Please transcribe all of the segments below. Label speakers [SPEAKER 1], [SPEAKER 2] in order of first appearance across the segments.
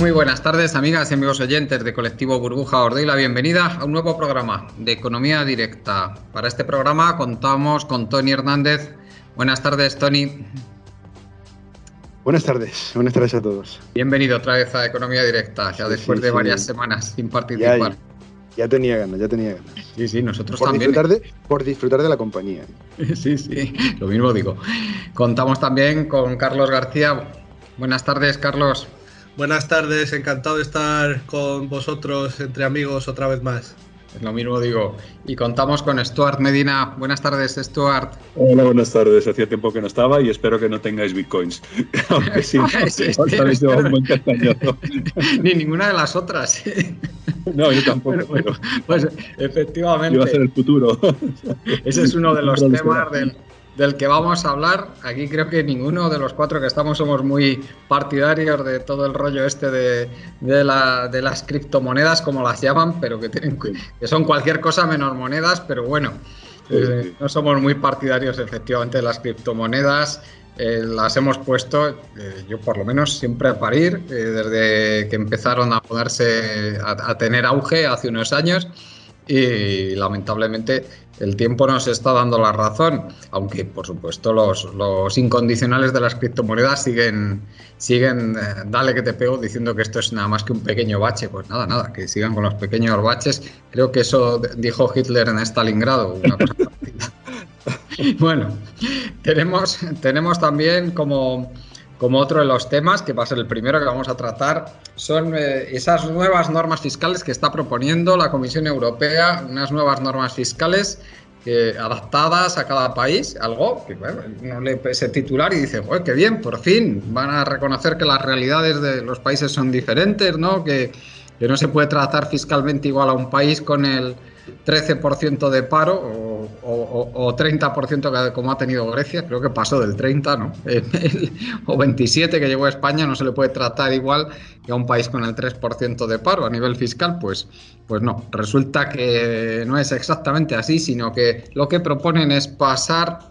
[SPEAKER 1] Muy buenas tardes, amigas y amigos oyentes de Colectivo Burbuja. Os doy la bienvenida a un nuevo programa de Economía Directa. Para este programa contamos con Tony Hernández. Buenas tardes, Tony.
[SPEAKER 2] Buenas tardes, buenas tardes a todos.
[SPEAKER 1] Bienvenido otra vez a Economía Directa, ya
[SPEAKER 2] Sí,
[SPEAKER 1] después
[SPEAKER 2] sí,
[SPEAKER 1] de
[SPEAKER 2] sí.
[SPEAKER 1] varias semanas sin
[SPEAKER 2] Ya,
[SPEAKER 1] participar.
[SPEAKER 2] ya tenía ganas, ya tenía ganas.
[SPEAKER 1] Sí, sí, nosotros
[SPEAKER 2] Por
[SPEAKER 1] también.
[SPEAKER 2] disfrutar, de, por disfrutar de la compañía.
[SPEAKER 1] Sí, sí, lo mismo digo. Contamos también con Carlos García. Buenas tardes, Carlos.
[SPEAKER 3] Buenas tardes, encantado de estar con vosotros entre amigos otra vez más.
[SPEAKER 1] Lo mismo digo. Y contamos con Stuart Medina. Buenas tardes, Stuart.
[SPEAKER 4] Hola, buenas tardes. Hacía tiempo que no estaba y espero que no tengáis bitcoins. Aunque sí, habéis llevado un buen castañazo.
[SPEAKER 1] Ni ninguna de las otras.
[SPEAKER 4] No, yo tampoco, pero
[SPEAKER 1] Pues efectivamente.
[SPEAKER 4] iba a ser el futuro.
[SPEAKER 1] Ese es uno de los temas del, del que vamos a hablar. Aquí creo que ninguno de los cuatro que estamos somos muy partidarios de todo el rollo este de, de la- de las criptomonedas, como las llaman, pero que, tienen, que son cualquier cosa menos monedas, pero bueno, eh, no somos muy partidarios efectivamente de las criptomonedas. eh, las hemos puesto, eh, yo por lo menos, siempre a parir, eh, desde que empezaron a ponerse, a- a tener auge hace unos años y lamentablemente el tiempo nos está dando la razón, aunque por supuesto los, incondicionales de las criptomonedas siguen, siguen, eh, dale que te pego, diciendo que esto es nada más que un pequeño bache. Pues nada, nada, que sigan con los pequeños baches. Creo que eso dijo Hitler en Stalingrado, una cosa. Bueno, tenemos, tenemos también como, como otro de los temas, que va a ser el primero que vamos a tratar, son eh, esas nuevas normas fiscales que está proponiendo la Comisión Europea, unas nuevas normas fiscales que, adaptadas a cada país, algo que bueno, uno lee ese titular y dice, "Joder, qué bien, por fin van a reconocer que las realidades de los países son diferentes, ¿no? Que, que no se puede tratar fiscalmente igual a un país con el 13% de paro o, o- o- o 30% que- como ha tenido Grecia, creo que pasó del 30, ¿no? o 27 que llegó a España, no se le puede tratar igual que a un país con el 3% de paro a nivel fiscal, pues, pues no, resulta que no es exactamente así, sino que lo que proponen es pasar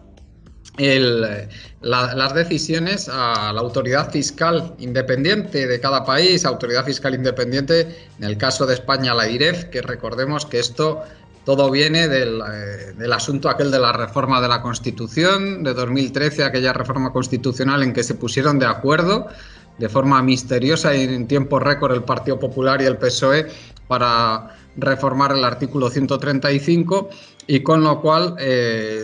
[SPEAKER 1] las decisiones a la autoridad fiscal independiente de cada país, autoridad fiscal independiente, en el caso de España la IREF, que recordemos que esto todo viene del, eh, del asunto aquel de la reforma de la Constitución de 2013, aquella reforma constitucional en que se pusieron de acuerdo de forma misteriosa y en tiempo récord el Partido Popular y el PSOE para reformar el artículo 135 y con lo cual, eh,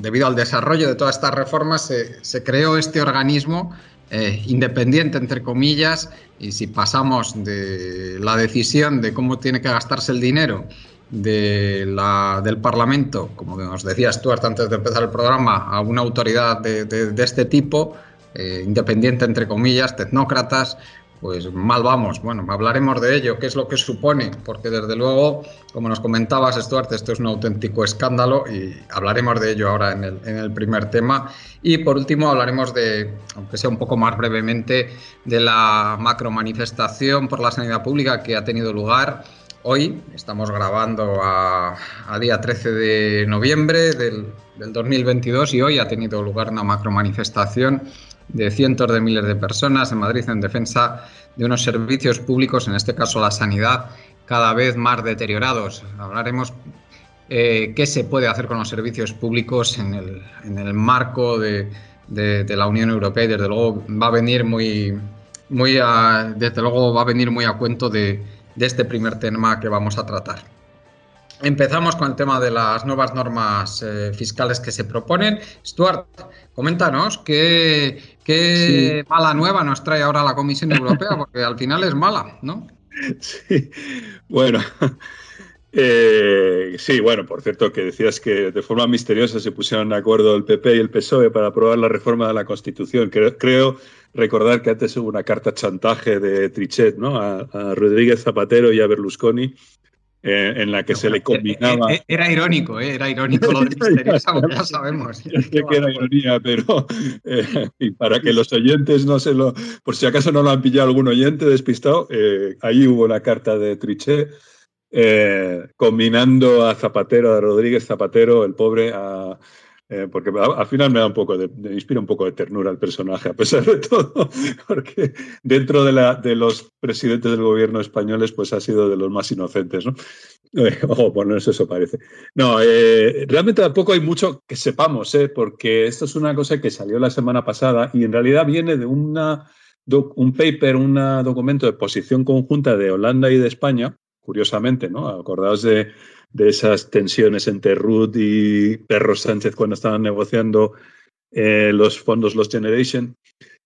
[SPEAKER 1] debido al desarrollo de todas estas reformas, se, se creó este organismo eh, independiente, entre comillas, y si pasamos de la decisión de cómo tiene que gastarse el dinero de la- del Parlamento, como nos decía Stuart antes de empezar el programa, a una autoridad de este tipo, eh, independiente, entre comillas, tecnócratas, pues mal vamos. Bueno, hablaremos de ello, qué es lo que supone, porque desde luego, como nos comentabas, Stuart, esto es un auténtico escándalo y hablaremos de ello ahora en el, primer tema. Y por último hablaremos de, aunque sea un poco más brevemente, de la macromanifestación por la sanidad pública que ha tenido lugar hoy. Estamos grabando a, día 13 de noviembre del, del 2022 y hoy ha tenido lugar una macromanifestación de cientos de miles de personas en Madrid en defensa de unos servicios públicos, en este caso la sanidad, cada vez más deteriorados. Hablaremos eh, qué se puede hacer con los servicios públicos en el, en el marco de, de, la Unión Europea y desde luego va a venir muy, muy a, desde luego va a venir muy a cuento de, de este primer tema que vamos a tratar. Empezamos con el tema de las nuevas normas eh, fiscales que se proponen. Stuart, coméntanos qué, qué mala nueva nos trae ahora la Comisión Europea, porque al final es mala, ¿no?
[SPEAKER 4] Sí, bueno. Eh, sí, bueno, por cierto, que decías que de forma misteriosa se pusieron de acuerdo el PP y el PSOE para aprobar la reforma de la Constitución. Creo, creo recordar que antes hubo una carta chantaje de Trichet ¿no? a, a Rodríguez Zapatero y a Berlusconi eh, en la que se le eh, combinaba.
[SPEAKER 1] Eh, era irónico, era irónico lo de misteriosa, ya sabemos.
[SPEAKER 4] Ya sé que era ironía, pero y para que los oyentes no se lo. Por si acaso no lo han pillado algún oyente despistado, ahí hubo una carta de Trichet combinando a Zapatero, a Rodríguez Zapatero, el pobre, a eh, porque al final me da un poco de, me inspira un poco de ternura el personaje, a pesar de todo, porque dentro de, la, de los presidentes del gobierno españoles, pues ha sido de los más inocentes, ¿no? Eh, ojo, por no eso parece. No, eh, realmente tampoco hay mucho que sepamos, ¿eh? porque esto es una cosa que salió la semana pasada y en realidad viene de una, un paper, un documento de posición conjunta de Holanda y de España, curiosamente, ¿no? Acordaos de de esas tensiones entre Ruth y Perro Sánchez cuando estaban negociando eh, los fondos Los Generation,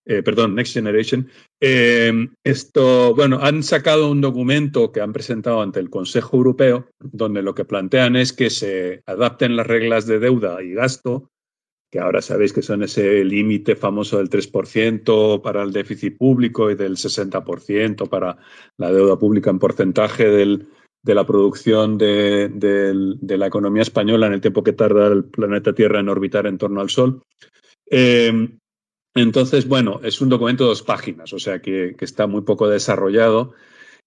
[SPEAKER 4] eh, perdón, Next Generation. Eh, esto, bueno, han sacado un documento que han presentado ante el Consejo Europeo, donde lo que plantean es que se adapten las reglas de deuda y gasto, que ahora sabéis que son ese límite famoso del 3% para el déficit público y del 60% para la deuda pública en porcentaje del, de la producción de, la economía española en el tiempo que tarda el planeta Tierra en orbitar en torno al Sol. Eh, entonces, bueno, es un documento de dos páginas, o sea que, está muy poco desarrollado.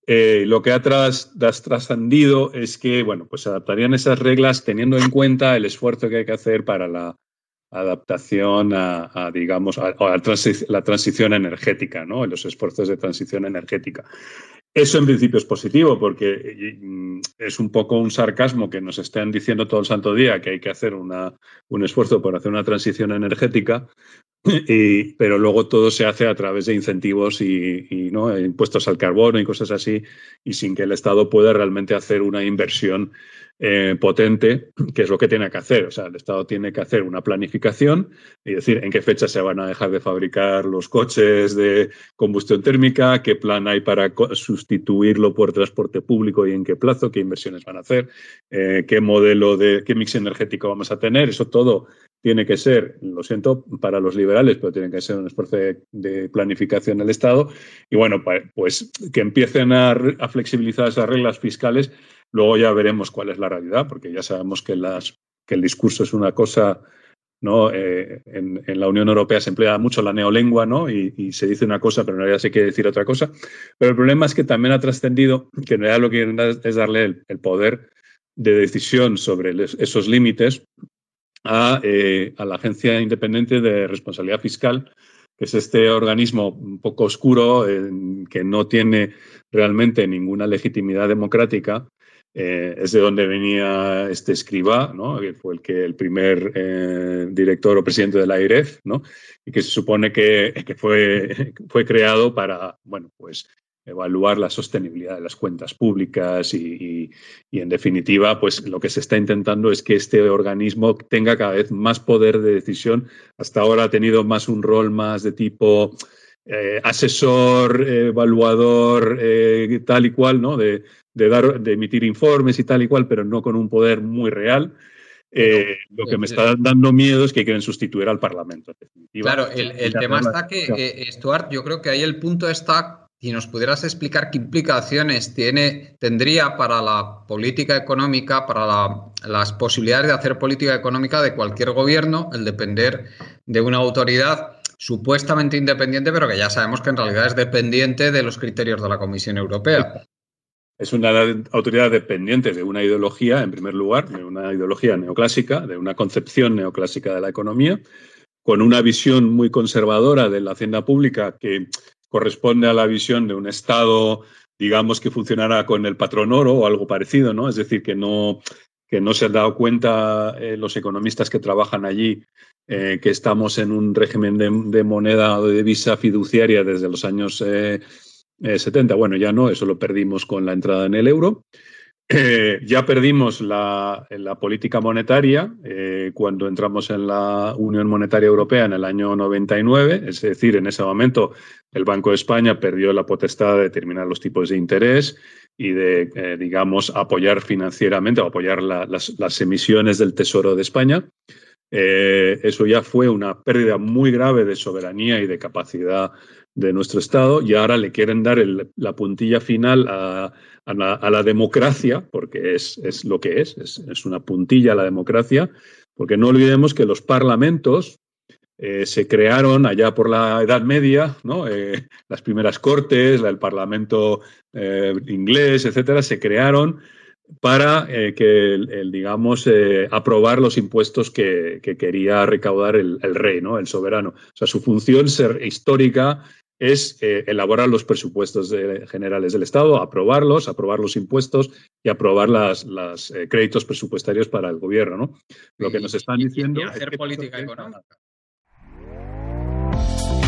[SPEAKER 4] Eh, lo que ha trascendido es que, bueno, pues adaptarían esas reglas teniendo en cuenta el esfuerzo que hay que hacer para la adaptación a, digamos, a, la transición energética, ¿no? Los esfuerzos de transición energética. Eso en principio es positivo porque mm, es un poco un sarcasmo que nos estén diciendo todo el santo día que hay que hacer un esfuerzo por hacer una transición energética, pero luego todo se hace a través de incentivos y, ¿no? impuestos al carbono y cosas así, y sin que el Estado pueda realmente hacer una inversión eh, potente, que es lo que tiene que hacer. O sea, el Estado tiene que hacer una planificación y decir en qué fecha se van a dejar de fabricar los coches de combustión térmica, qué plan hay para sustituirlo por transporte público y en qué plazo, qué inversiones van a hacer, eh, qué modelo de, qué mix energético vamos a tener. Eso todo tiene que ser, lo siento para los liberales, pero tiene que ser un esfuerzo de, planificación del Estado. Y bueno, pues que empiecen a, a flexibilizar esas reglas fiscales Luego ya veremos cuál es la realidad, porque ya sabemos que, el discurso es una cosa, ¿no? Eh, en, la Unión Europea se emplea mucho la neolengua, ¿no? Y, se dice una cosa, pero en realidad se quiere decir otra cosa. Pero el problema es que también ha trascendido que en realidad lo que quieren es darle el, poder de decisión sobre esos límites eh, a la Agencia Independiente de Responsabilidad Fiscal, que es este organismo un poco oscuro, que no tiene realmente ninguna legitimidad democrática eh, es de donde venía este escriba, ¿no? fue el, que, el primer eh, director o presidente de la IREF, ¿no? y que se supone que, que, fue, fue creado para bueno, pues, evaluar la sostenibilidad de las cuentas públicas y, y, en definitiva, pues lo que se está intentando es que este organismo tenga cada vez más poder de decisión. Hasta ahora ha tenido más un rol más de tipo eh, asesor, evaluador, tal y cual, ¿no? De, de, dar, de emitir informes y tal y cual, pero no con un poder muy real. Eh, lo que me está dando miedo es que quieren sustituir al Parlamento.
[SPEAKER 1] Claro, el, tema está que, eh, Stuart, yo creo que ahí el punto está, si nos pudieras explicar qué implicaciones tiene, tendría para la política económica, para las posibilidades de hacer política económica de cualquier gobierno, el depender de una autoridad supuestamente independiente, pero que ya sabemos que en realidad es dependiente de los criterios de la Comisión Europea.
[SPEAKER 4] Es una autoridad dependiente de una ideología, en primer lugar, de una ideología neoclásica, de una concepción neoclásica de la economía, con una visión muy conservadora de la hacienda pública que corresponde a la visión de un Estado, digamos, que funcionará con el patrón oro o algo parecido, ¿no? Es decir, que no, que no se han dado cuenta eh, los economistas que trabajan allí eh, que estamos en un régimen de, moneda o de divisa fiduciaria desde los años eh, 70, eh, bueno, ya no, eso lo perdimos con la entrada en el euro. eh, ya perdimos la, política monetaria cuando entramos en la Unión Monetaria Europea en el año 99, es decir, en ese momento el Banco de España perdió la potestad de determinar los tipos de interés y de, digamos, apoyar financieramente o apoyar las, emisiones del Tesoro de España. Eso ya fue una pérdida muy grave de soberanía y de capacidad de nuestro Estado y ahora le quieren dar la puntilla final a, la, democracia, porque es, es lo que es, es, una puntilla a la democracia, porque no olvidemos que los parlamentos eh, se crearon allá por la Edad Media, ¿no? Eh, las primeras cortes, el Parlamento eh, inglés, etcétera, se crearon para que, el, digamos, aprobar los impuestos que, quería recaudar el, el, rey, ¿no? el soberano. O sea, su función ser histórica es eh, elaborar los presupuestos generales del Estado, aprobarlos, aprobar los impuestos y aprobar los las eh, créditos presupuestarios para el gobierno. ¿no? Lo que nos están diciendo.
[SPEAKER 1] hacer política económica.